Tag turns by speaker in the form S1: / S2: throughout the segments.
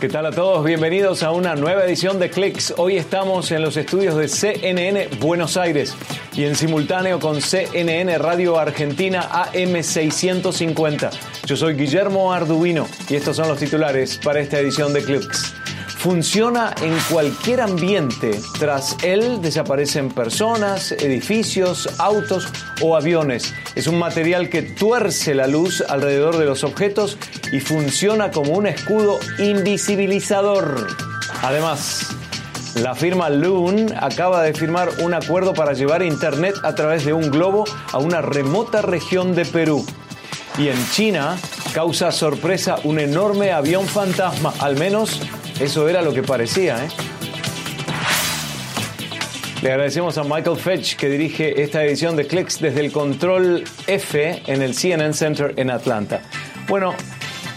S1: ¿Qué tal a todos? Bienvenidos a una nueva edición de Clicks. Hoy estamos en los estudios de CNN Buenos Aires y en simultáneo con CNN Radio Argentina AM650. Yo soy Guillermo Arduino y estos son los titulares para esta edición de Clicks. Funciona en cualquier ambiente. Tras él desaparecen personas, edificios, autos o aviones. Es un material que tuerce la luz alrededor de los objetos y funciona como un escudo invisibilizador. Además, la firma Loon acaba de firmar un acuerdo para llevar Internet a través de un globo a una remota región de Perú. Y en China causa sorpresa un enorme avión fantasma, al menos eso era lo que parecía, ¿eh? Le agradecemos a Michael Fetch que dirige esta edición de Clicks desde el control F en el CNN Center en Atlanta. Bueno,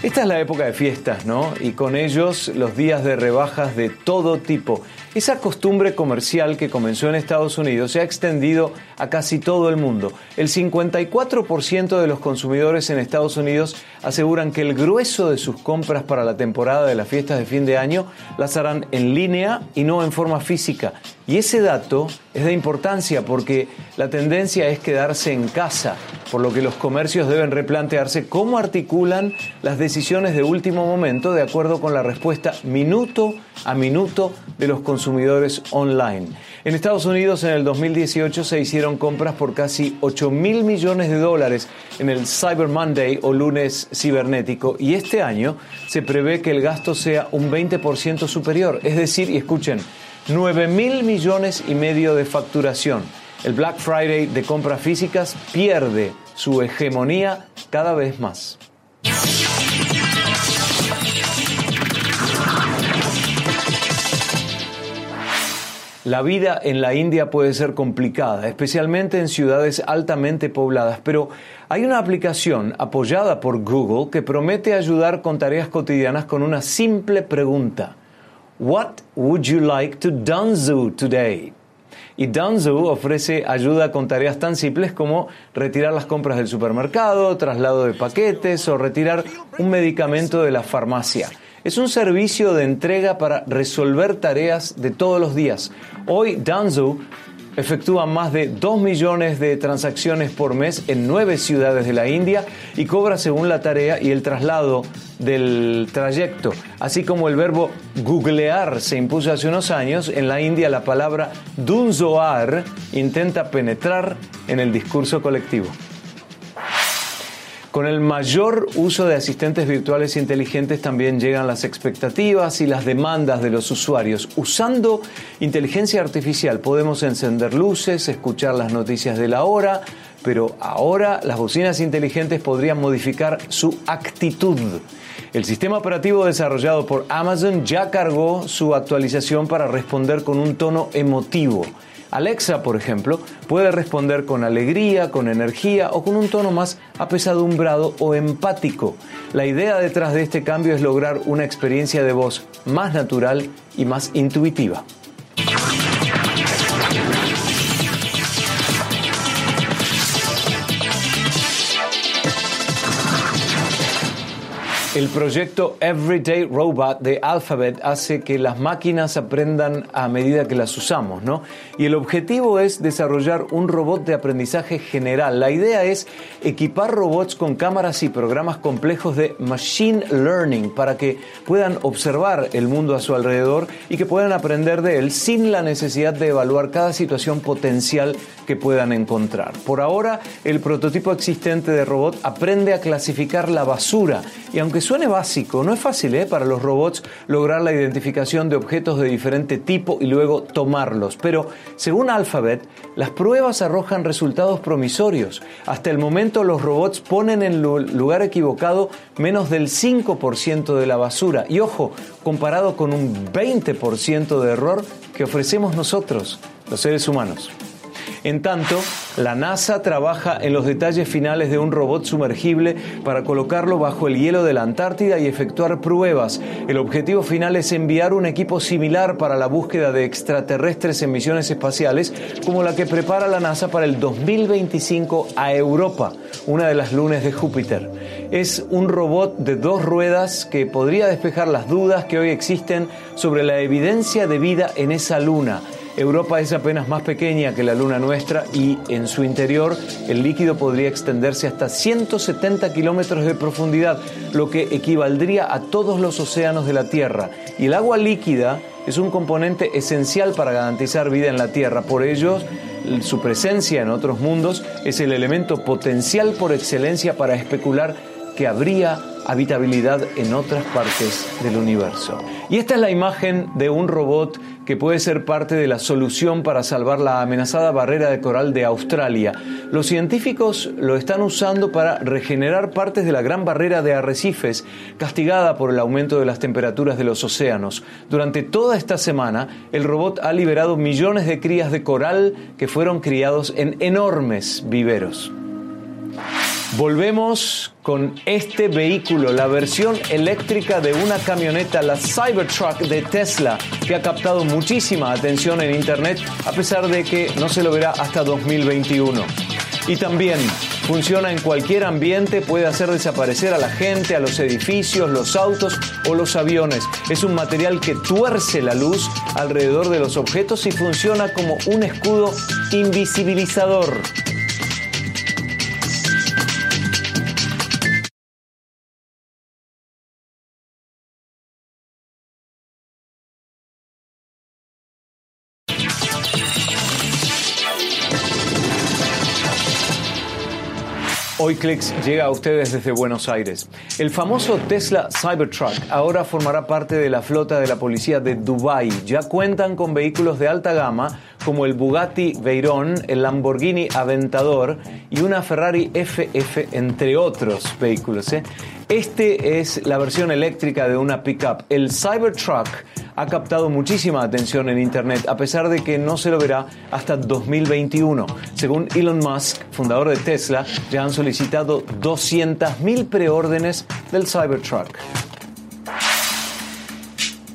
S1: esta es la época de fiestas, ¿no? Y con ellos los días de rebajas de todo tipo. Esa costumbre comercial que comenzó en Estados Unidos se ha extendido a casi todo el mundo. El 54% de los consumidores en Estados Unidos aseguran que el grueso de sus compras para la temporada de las fiestas de fin de año las harán en línea y no en forma física. Y ese dato es de importancia porque la tendencia es quedarse en casa, por lo que los comercios deben replantearse cómo articulan las decisiones de último momento de acuerdo con la respuesta minuto a minuto de los consumidores online. En Estados Unidos en el 2018 se hicieron compras por casi 8 mil millones de dólares en el Cyber Monday o lunes cibernético y este año se prevé que el gasto sea un 20% superior, es decir, y escuchen, 9 mil millones y medio de facturación. El Black Friday de compras físicas pierde su hegemonía cada vez más. La vida en la India puede ser complicada, especialmente en ciudades altamente pobladas, pero hay una aplicación apoyada por Google que promete ayudar con tareas cotidianas con una simple pregunta. What would you like to Danzu today? Y Danzu ofrece ayuda con tareas tan simples como retirar las compras del supermercado, traslado de paquetes o retirar un medicamento de la farmacia. Es un servicio de entrega para resolver tareas de todos los días. Hoy Danzu efectúa más de 2 millones de transacciones por mes en nueve ciudades de la India y cobra según la tarea y el traslado del trayecto. Así como el verbo googlear se impuso hace unos años, en la India la palabra dunzoar intenta penetrar en el discurso colectivo. Con el mayor uso de asistentes virtuales inteligentes también llegan las expectativas y las demandas de los usuarios. Usando inteligencia artificial podemos encender luces, escuchar las noticias de la hora, pero ahora las bocinas inteligentes podrían modificar su actitud. El sistema operativo desarrollado por Amazon ya cargó su actualización para responder con un tono emotivo. Alexa, por ejemplo, puede responder con alegría, con energía o con un tono más apesadumbrado o empático. La idea detrás de este cambio es lograr una experiencia de voz más natural y más intuitiva. El proyecto Everyday Robot de Alphabet hace que las máquinas aprendan a medida que las usamos, ¿no? Y el objetivo es desarrollar un robot de aprendizaje general. La idea es equipar robots con cámaras y programas complejos de machine learning para que puedan observar el mundo a su alrededor y que puedan aprender de él sin la necesidad de evaluar cada situación potencial que puedan encontrar. Por ahora, el prototipo existente de robot aprende a clasificar la basura y aunque suene básico, no es fácil ¿eh? para los robots lograr la identificación de objetos de diferente tipo y luego tomarlos. Pero según Alphabet, las pruebas arrojan resultados promisorios. Hasta el momento los robots ponen en lugar equivocado menos del 5% de la basura. Y ojo, comparado con un 20% de error que ofrecemos nosotros, los seres humanos. En tanto, la NASA trabaja en los detalles finales de un robot sumergible para colocarlo bajo el hielo de la Antártida y efectuar pruebas. El objetivo final es enviar un equipo similar para la búsqueda de extraterrestres en misiones espaciales, como la que prepara la NASA para el 2025 a Europa, una de las lunas de Júpiter. Es un robot de dos ruedas que podría despejar las dudas que hoy existen sobre la evidencia de vida en esa luna. Europa es apenas más pequeña que la luna nuestra y en su interior el líquido podría extenderse hasta 170 kilómetros de profundidad, lo que equivaldría a todos los océanos de la Tierra. Y el agua líquida es un componente esencial para garantizar vida en la Tierra. Por ello, su presencia en otros mundos es el elemento potencial por excelencia para especular que habría habitabilidad en otras partes del universo. Y esta es la imagen de un robot que puede ser parte de la solución para salvar la amenazada barrera de coral de Australia. Los científicos lo están usando para regenerar partes de la gran barrera de arrecifes, castigada por el aumento de las temperaturas de los océanos. Durante toda esta semana, el robot ha liberado millones de crías de coral que fueron criados en enormes viveros. Volvemos con este vehículo, la versión eléctrica de una camioneta, la Cybertruck de Tesla, que ha captado muchísima atención en Internet a pesar de que no se lo verá hasta 2021. Y también funciona en cualquier ambiente, puede hacer desaparecer a la gente, a los edificios, los autos o los aviones. Es un material que tuerce la luz alrededor de los objetos y funciona como un escudo invisibilizador. Hoy Clicks llega a ustedes desde Buenos Aires. El famoso Tesla Cybertruck ahora formará parte de la flota de la policía de Dubai. Ya cuentan con vehículos de alta gama como el Bugatti Veyron, el Lamborghini Aventador y una Ferrari FF, entre otros vehículos. ¿eh? Este es la versión eléctrica de una pickup. El Cybertruck ha captado muchísima atención en Internet, a pesar de que no se lo verá hasta 2021. Según Elon Musk, fundador de Tesla, ya han solicitado 200.000 preórdenes del Cybertruck.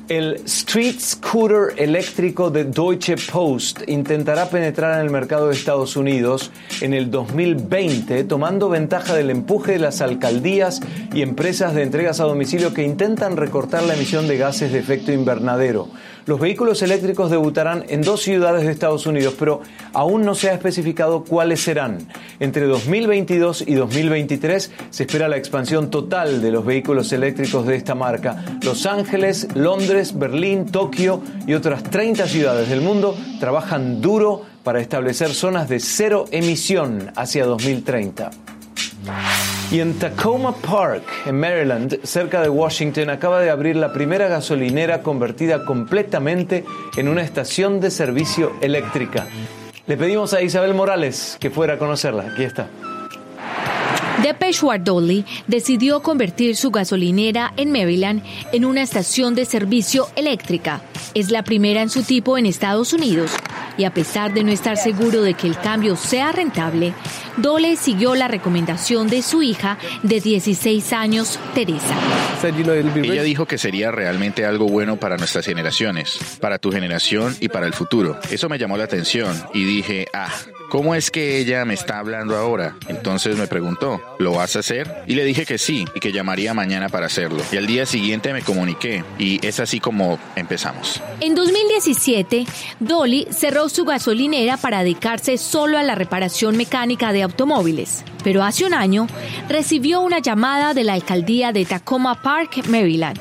S1: El Street Scooter eléctrico de Deutsche Post intentará penetrar en el mercado de Estados Unidos en el 2020, tomando ventaja del empuje de las alcaldías y empresas de entregas a domicilio que intentan recortar la emisión de gases de efecto invernadero. Los vehículos eléctricos debutarán en dos ciudades de Estados Unidos, pero aún no se ha especificado cuáles serán. Entre 2022 y 2023 se espera la expansión total de los vehículos eléctricos de esta marca. Los Ángeles, Londres, Berlín, Tokio y otras 30 ciudades del mundo trabajan duro para establecer zonas de cero emisión hacia 2030. Y en Tacoma Park, en Maryland, cerca de Washington, acaba de abrir la primera gasolinera convertida completamente en una estación de servicio eléctrica. Le pedimos a Isabel Morales que fuera a conocerla. Aquí está.
S2: Depeche Dolly decidió convertir su gasolinera en Maryland en una estación de servicio eléctrica. Es la primera en su tipo en Estados Unidos y a pesar de no estar seguro de que el cambio sea rentable, Dole siguió la recomendación de su hija de 16 años, Teresa.
S3: Ella dijo que sería realmente algo bueno para nuestras generaciones, para tu generación y para el futuro. Eso me llamó la atención y dije, ah, ¿cómo es que ella me está hablando ahora? Entonces me preguntó, ¿lo vas a hacer? Y le dije que sí y que llamaría mañana para hacerlo. Y al día siguiente me comuniqué y es así como empezamos.
S2: En 2017, Dolly cerró su gasolinera para dedicarse solo a la reparación mecánica de automóviles. Pero hace un año recibió una llamada de la alcaldía de Tacoma Park, Maryland,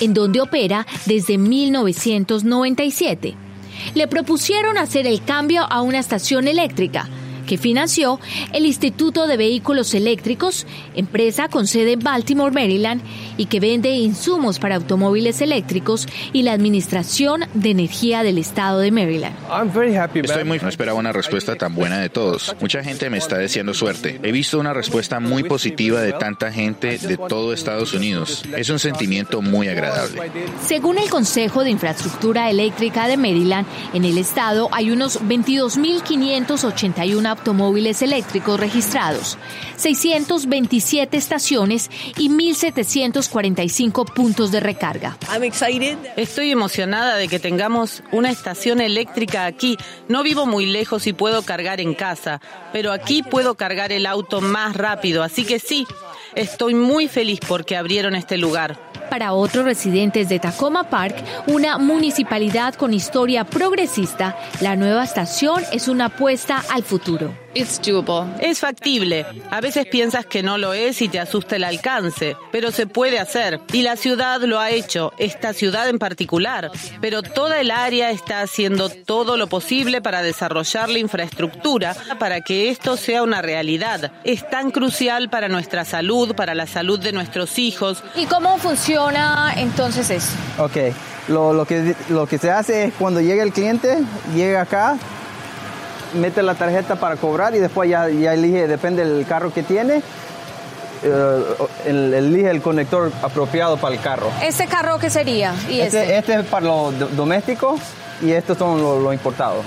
S2: en donde opera desde 1997. Le propusieron hacer el cambio a una estación eléctrica que financió el Instituto de Vehículos Eléctricos, empresa con sede en Baltimore, Maryland, y que vende insumos para automóviles eléctricos y la Administración de Energía del Estado de Maryland.
S3: Estoy muy no esperaba una respuesta tan buena de todos. Mucha gente me está deseando suerte. He visto una respuesta muy positiva de tanta gente de todo Estados Unidos. Es un sentimiento muy agradable.
S2: Según el Consejo de Infraestructura Eléctrica de Maryland, en el estado hay unos 22.581 automóviles eléctricos registrados, 627 estaciones y 1.745 puntos de recarga.
S4: Estoy emocionada de que tengamos una estación eléctrica aquí. No vivo muy lejos y puedo cargar en casa, pero aquí puedo cargar el auto más rápido, así que sí, estoy muy feliz porque abrieron este lugar.
S2: Para otros residentes de Tacoma Park, una municipalidad con historia progresista, la nueva estación es una apuesta al futuro.
S4: Es factible. A veces piensas que no lo es y te asusta el alcance, pero se puede hacer. Y la ciudad lo ha hecho, esta ciudad en particular. Pero toda el área está haciendo todo lo posible para desarrollar la infraestructura para que esto sea una realidad. Es tan crucial para nuestra salud, para la salud de nuestros hijos.
S2: ¿Y cómo funciona entonces eso?
S5: Ok, lo, lo, que, lo que se hace es cuando llega el cliente, llega acá, mete la tarjeta para cobrar y después ya, ya elige, depende del carro que tiene, eh, elige el conector apropiado para el carro.
S2: ¿Este carro qué sería?
S5: ¿Y este, este? este es para lo doméstico y estos son los lo importados.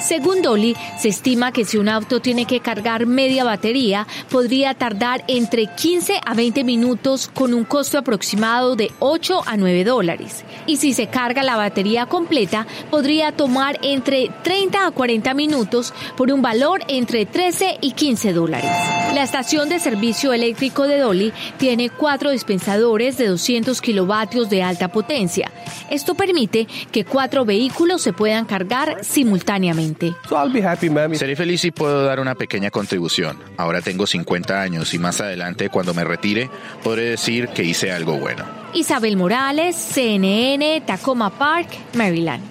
S2: Según Dolly, se estima que si un auto tiene que cargar media batería, podría tardar entre 15 a 20 minutos con un costo aproximado de 8 a 9 dólares. Y si se carga la batería completa, podría tomar entre 30 a 40 minutos por un valor entre 13 y 15 dólares. La estación de servicio eléctrico de Dolly tiene cuatro dispensadores de 200 kilovatios de alta potencia. Esto permite que cuatro vehículos se puedan cargar simultáneamente.
S3: Seré feliz si puedo dar una pequeña contribución. Ahora tengo 50 años y más adelante, cuando me retire, podré decir que hice algo bueno.
S2: Isabel Morales, CNN, Tacoma Park, Maryland.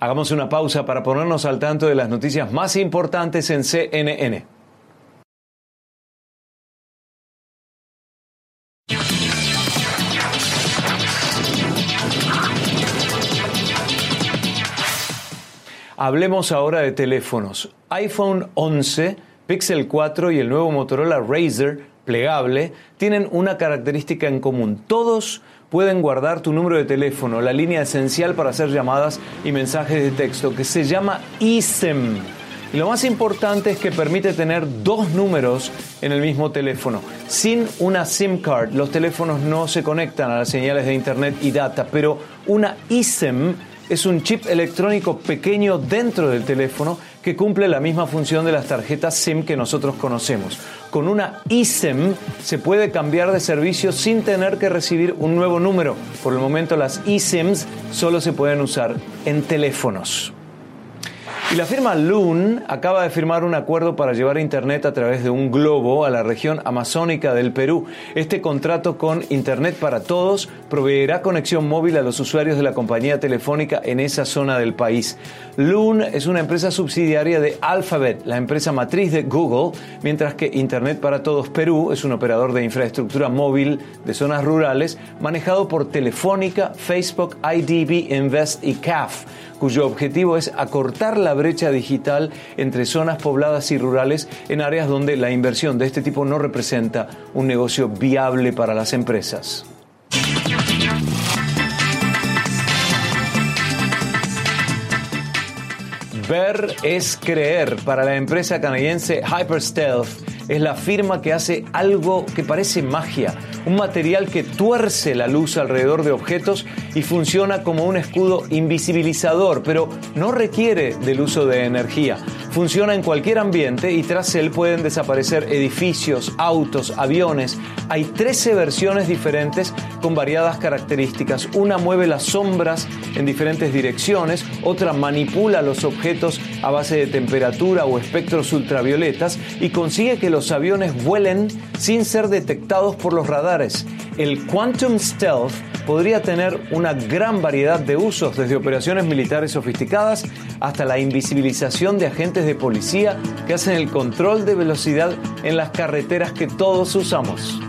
S1: Hagamos una pausa para ponernos al tanto de las noticias más importantes en CNN. Hablemos ahora de teléfonos. iPhone 11, Pixel 4 y el nuevo Motorola Razr plegable tienen una característica en común. Todos pueden guardar tu número de teléfono, la línea esencial para hacer llamadas y mensajes de texto, que se llama eSIM. Y lo más importante es que permite tener dos números en el mismo teléfono. Sin una SIM card, los teléfonos no se conectan a las señales de Internet y data, pero una eSIM es un chip electrónico pequeño dentro del teléfono que cumple la misma función de las tarjetas SIM que nosotros conocemos. Con una eSIM se puede cambiar de servicio sin tener que recibir un nuevo número. Por el momento las eSIMs solo se pueden usar en teléfonos. Y la firma Loon acaba de firmar un acuerdo para llevar Internet a través de un globo a la región amazónica del Perú. Este contrato con Internet para Todos proveerá conexión móvil a los usuarios de la compañía telefónica en esa zona del país. Loon es una empresa subsidiaria de Alphabet, la empresa matriz de Google, mientras que Internet para Todos Perú es un operador de infraestructura móvil de zonas rurales manejado por Telefónica, Facebook, IDB Invest y CAF cuyo objetivo es acortar la brecha digital entre zonas pobladas y rurales en áreas donde la inversión de este tipo no representa un negocio viable para las empresas. Ver es creer. Para la empresa canadiense Hyperstealth es la firma que hace algo que parece magia, un material que tuerce la luz alrededor de objetos y funciona como un escudo invisibilizador, pero no requiere del uso de energía. Funciona en cualquier ambiente y tras él pueden desaparecer edificios, autos, aviones. Hay 13 versiones diferentes con variadas características. Una mueve las sombras en diferentes direcciones, otra manipula los objetos a base de temperatura o espectros ultravioletas y consigue que los aviones vuelen sin ser detectados por los radares. El Quantum Stealth podría tener una gran variedad de usos, desde operaciones militares sofisticadas hasta la invisibilización de agentes de policía que hacen el control de velocidad en las carreteras que todos usamos.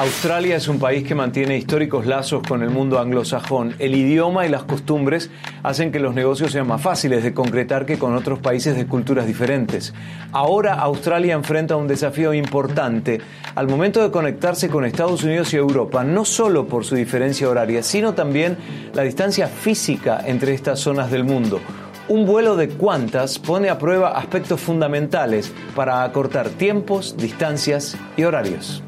S1: Australia es un país que mantiene históricos lazos con el mundo anglosajón. El idioma y las costumbres hacen que los negocios sean más fáciles de concretar que con otros países de culturas diferentes. Ahora Australia enfrenta un desafío importante al momento de conectarse con Estados Unidos y Europa, no solo por su diferencia horaria, sino también la distancia física entre estas zonas del mundo. Un vuelo de cuantas pone a prueba aspectos fundamentales para acortar tiempos, distancias y horarios.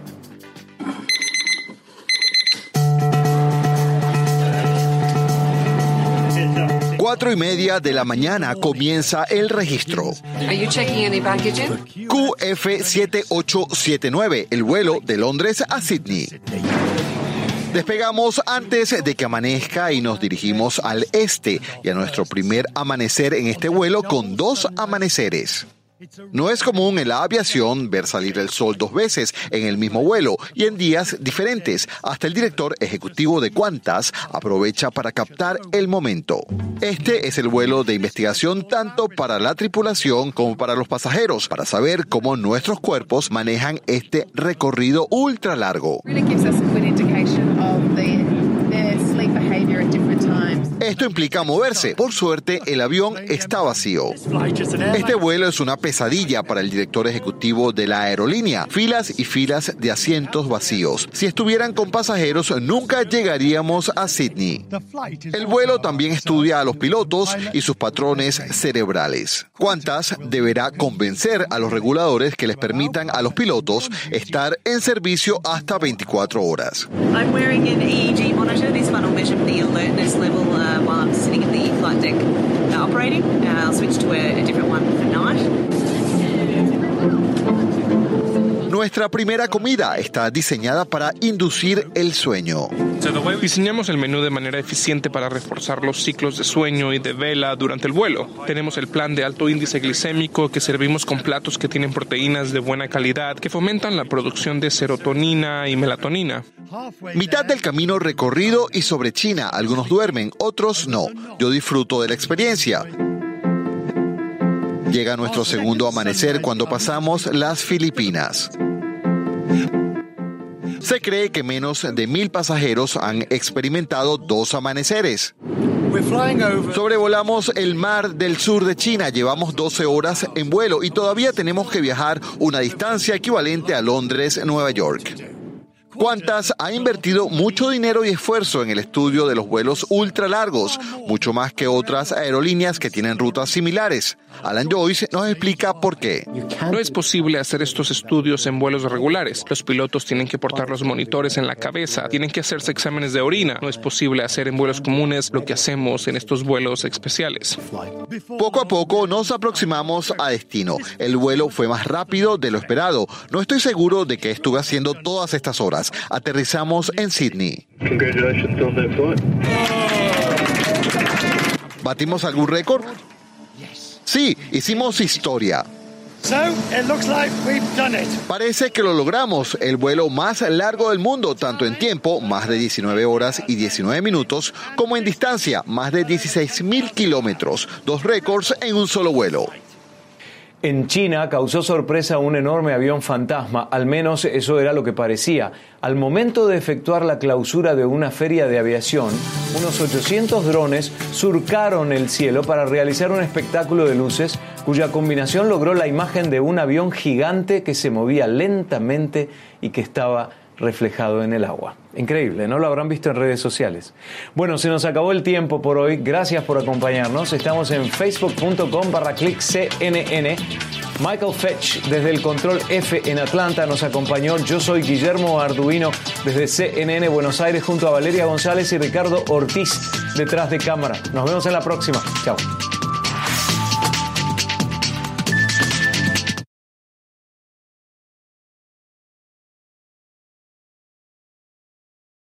S6: Cuatro y media de la mañana comienza el registro. QF7879, el vuelo de Londres a Sydney. Despegamos antes de que amanezca y nos dirigimos al este y a nuestro primer amanecer en este vuelo con dos amaneceres. No es común en la aviación ver salir el sol dos veces en el mismo vuelo y en días diferentes. Hasta el director ejecutivo de Qantas aprovecha para captar el momento. Este es el vuelo de investigación tanto para la tripulación como para los pasajeros, para saber cómo nuestros cuerpos manejan este recorrido ultra largo. Esto implica moverse. Por suerte, el avión está vacío. Este vuelo es una pesadilla para el director ejecutivo de la aerolínea. Filas y filas de asientos vacíos. Si estuvieran con pasajeros, nunca llegaríamos a Sydney. El vuelo también estudia a los pilotos y sus patrones cerebrales. ¿Cuántas deberá convencer a los reguladores que les permitan a los pilotos estar en servicio hasta 24 horas?
S7: alertness level uh, while I'm sitting in the flight uh, deck operating. Uh, I'll switch to a, a different one for night.
S6: Nuestra primera comida está diseñada para inducir el sueño.
S8: Diseñamos el menú de manera eficiente para reforzar los ciclos de sueño y de vela durante el vuelo. Tenemos el plan de alto índice glicémico que servimos con platos que tienen proteínas de buena calidad que fomentan la producción de serotonina y melatonina.
S6: Mitad del camino recorrido y sobre China. Algunos duermen, otros no. Yo disfruto de la experiencia. Llega nuestro segundo amanecer cuando pasamos las Filipinas. Se cree que menos de mil pasajeros han experimentado dos amaneceres. Sobrevolamos el mar del sur de China, llevamos 12 horas en vuelo y todavía tenemos que viajar una distancia equivalente a Londres, Nueva York. Qantas ha invertido mucho dinero y esfuerzo en el estudio de los vuelos ultra largos, mucho más que otras aerolíneas que tienen rutas similares. Alan Joyce nos explica por qué.
S8: No es posible hacer estos estudios en vuelos regulares. Los pilotos tienen que portar los monitores en la cabeza, tienen que hacerse exámenes de orina. No es posible hacer en vuelos comunes lo que hacemos en estos vuelos especiales.
S6: Poco a poco nos aproximamos a destino. El vuelo fue más rápido de lo esperado. No estoy seguro de que estuve haciendo todas estas horas. Aterrizamos en Sydney. ¿Batimos algún récord? Sí, hicimos historia. Parece que lo logramos, el vuelo más largo del mundo, tanto en tiempo, más de 19 horas y 19 minutos, como en distancia, más de 16 mil kilómetros, dos récords en un solo vuelo.
S1: En China causó sorpresa un enorme avión fantasma, al menos eso era lo que parecía. Al momento de efectuar la clausura de una feria de aviación, unos 800 drones surcaron el cielo para realizar un espectáculo de luces cuya combinación logró la imagen de un avión gigante que se movía lentamente y que estaba reflejado en el agua. Increíble, ¿no? Lo habrán visto en redes sociales. Bueno, se nos acabó el tiempo por hoy. Gracias por acompañarnos. Estamos en facebook.com barra CNN. Michael Fetch desde el Control F en Atlanta nos acompañó. Yo soy Guillermo Arduino desde CNN Buenos Aires junto a Valeria González y Ricardo Ortiz detrás de cámara. Nos vemos en la próxima. Chao.